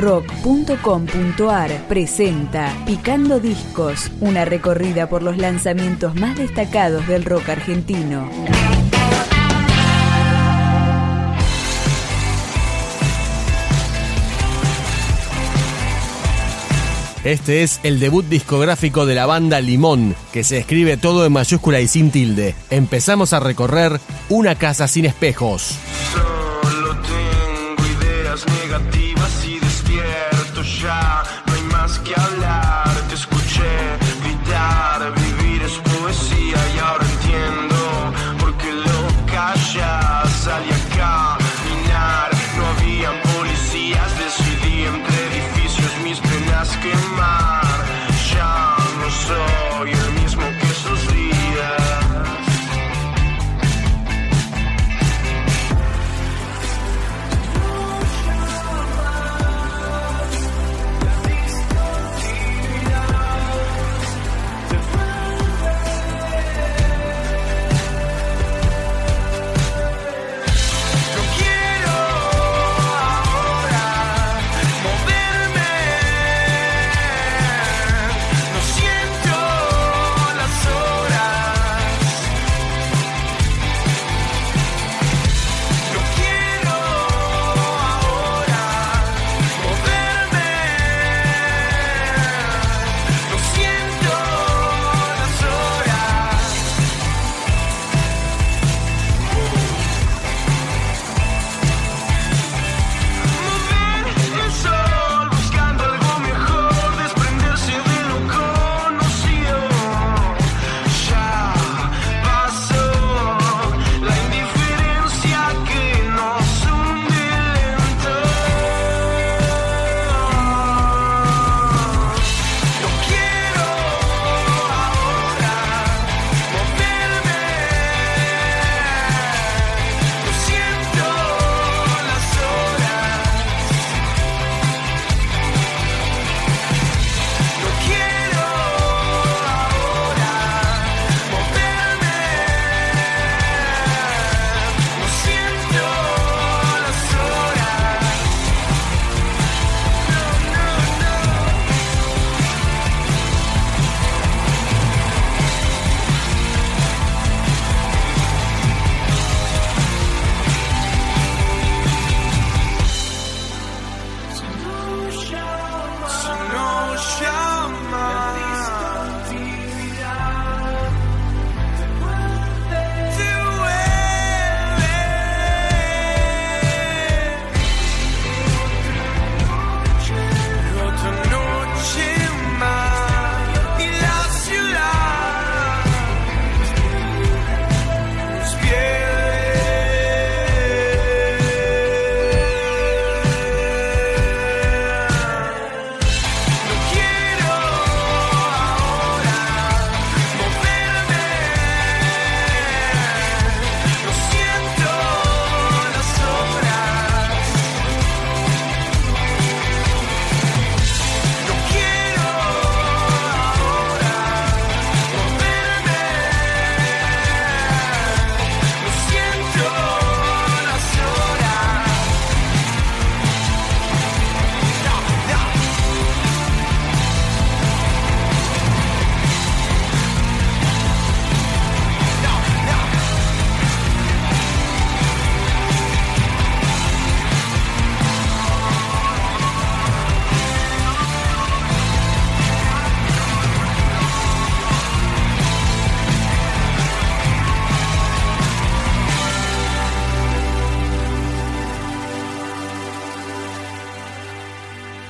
rock.com.ar presenta Picando Discos, una recorrida por los lanzamientos más destacados del rock argentino. Este es el debut discográfico de la banda Limón, que se escribe todo en mayúscula y sin tilde. Empezamos a recorrer Una casa sin espejos.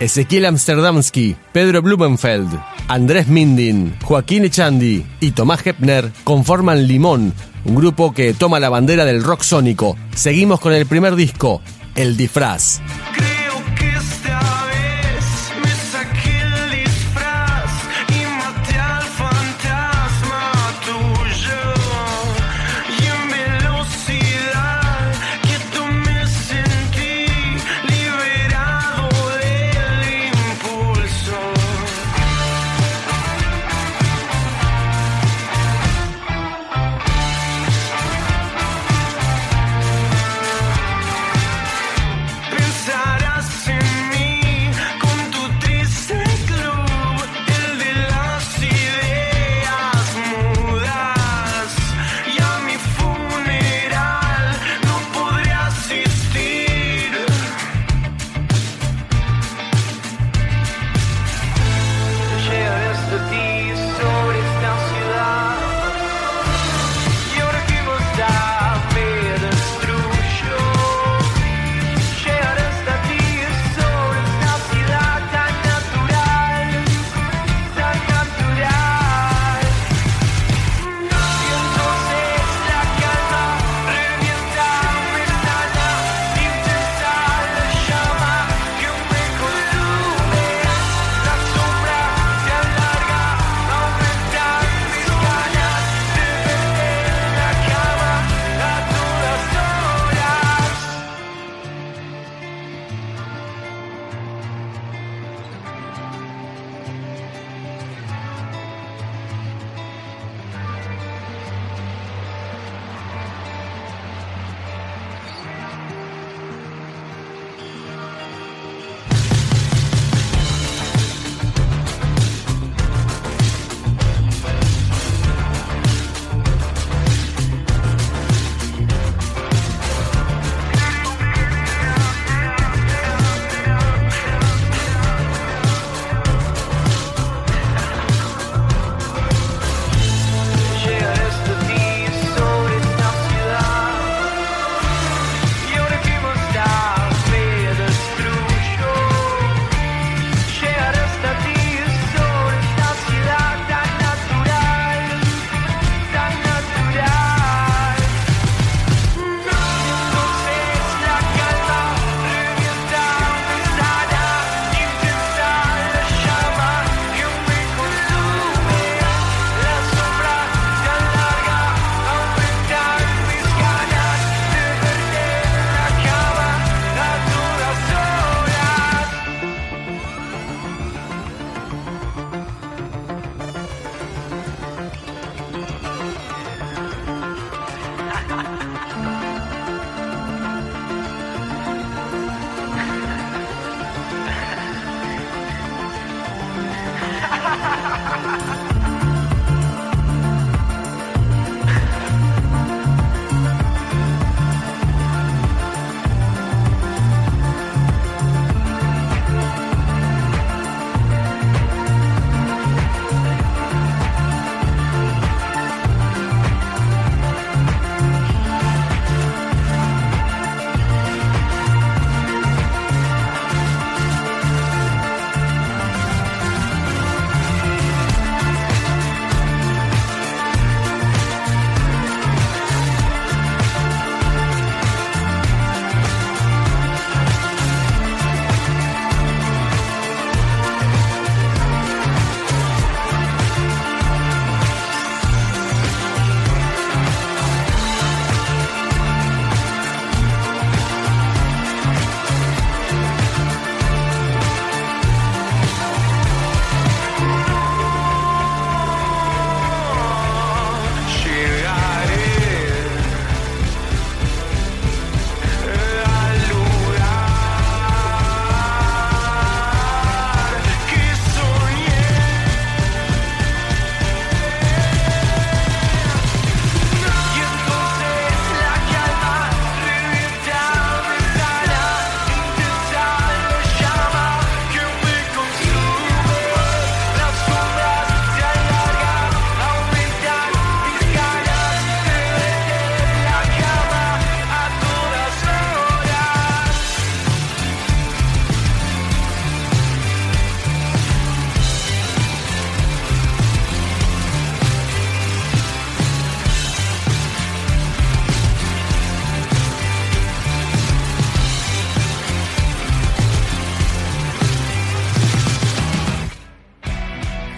Ezequiel Amsterdamski, Pedro Blumenfeld, Andrés Mindin, Joaquín Echandi y Tomás Hepner conforman Limón, un grupo que toma la bandera del rock sónico. Seguimos con el primer disco, El Disfraz.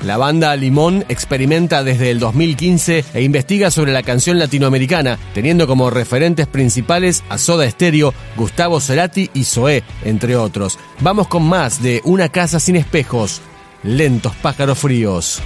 La banda Limón experimenta desde el 2015 e investiga sobre la canción latinoamericana, teniendo como referentes principales a Soda Stereo, Gustavo Cerati y Zoé, entre otros. Vamos con más de Una casa sin espejos, lentos pájaros fríos.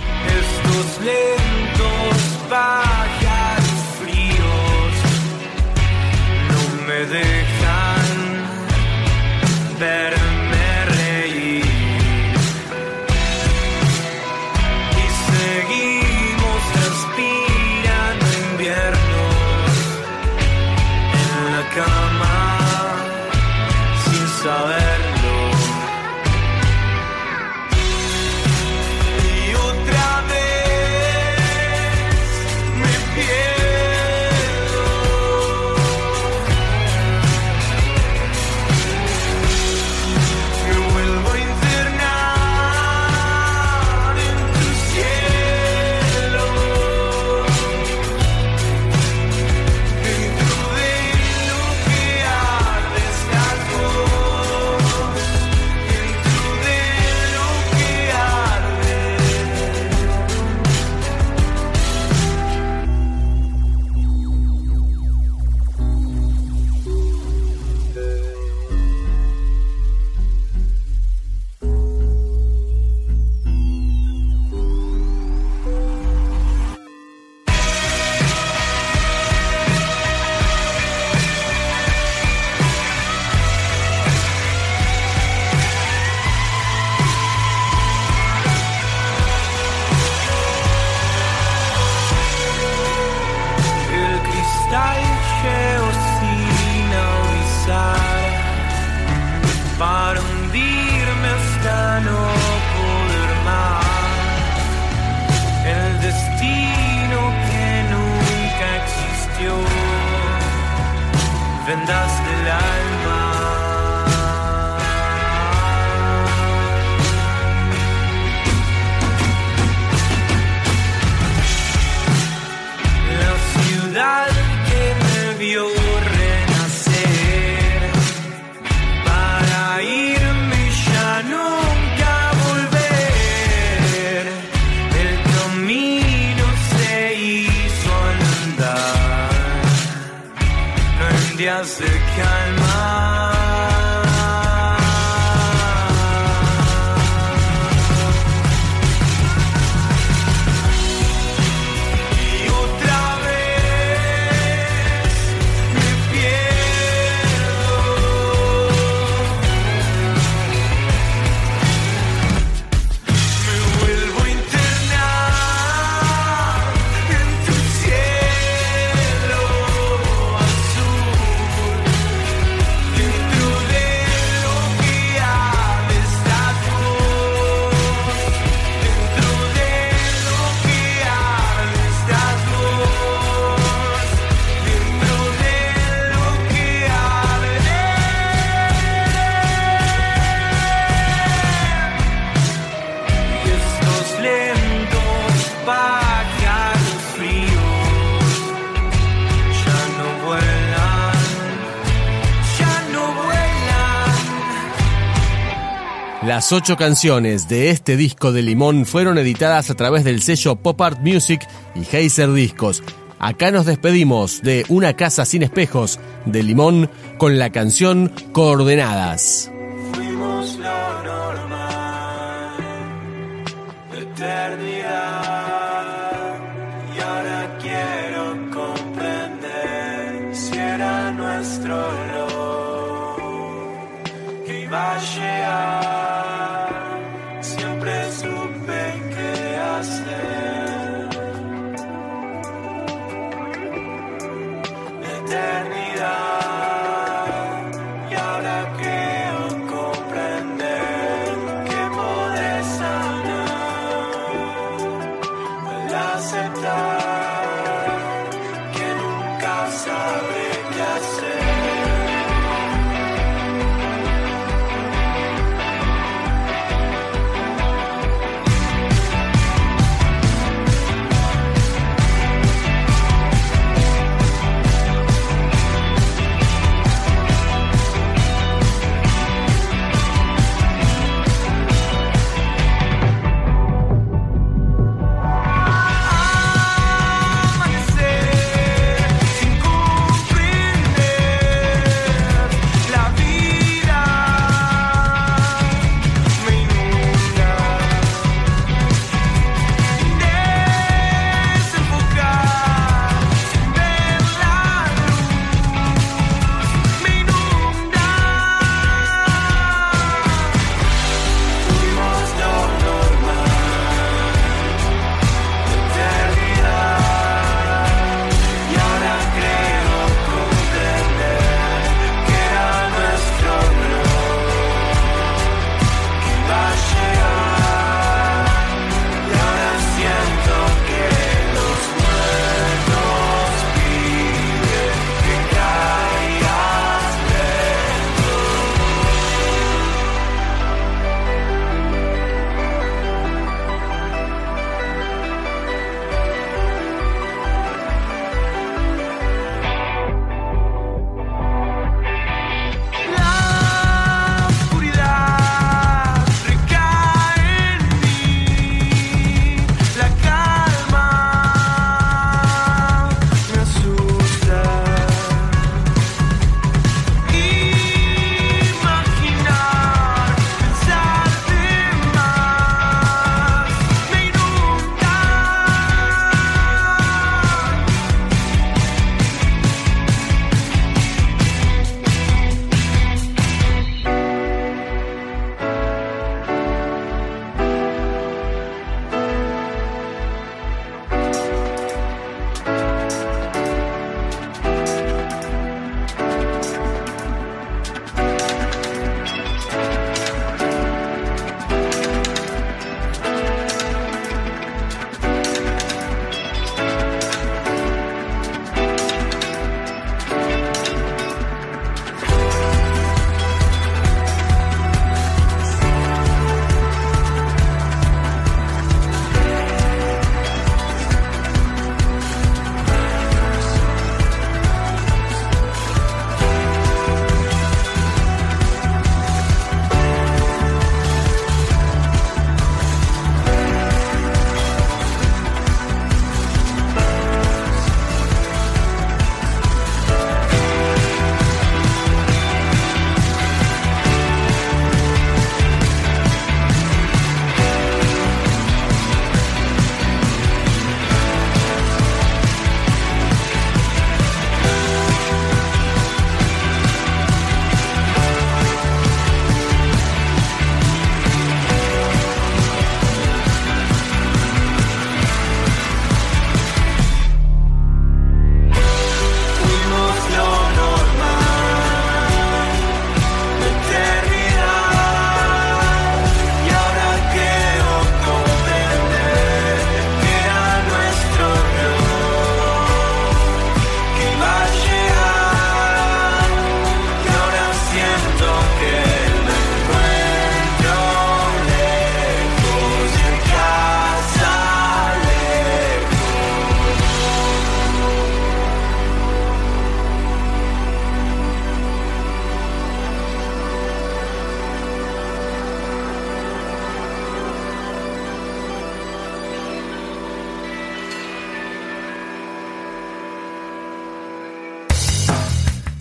I look in view Las ocho canciones de este disco de Limón fueron editadas a través del sello Pop Art Music y Heiser Discos. Acá nos despedimos de Una casa sin espejos de Limón con la canción Coordenadas. Fuimos lo normal, eternidad. Y ahora quiero comprender si era nuestro que a.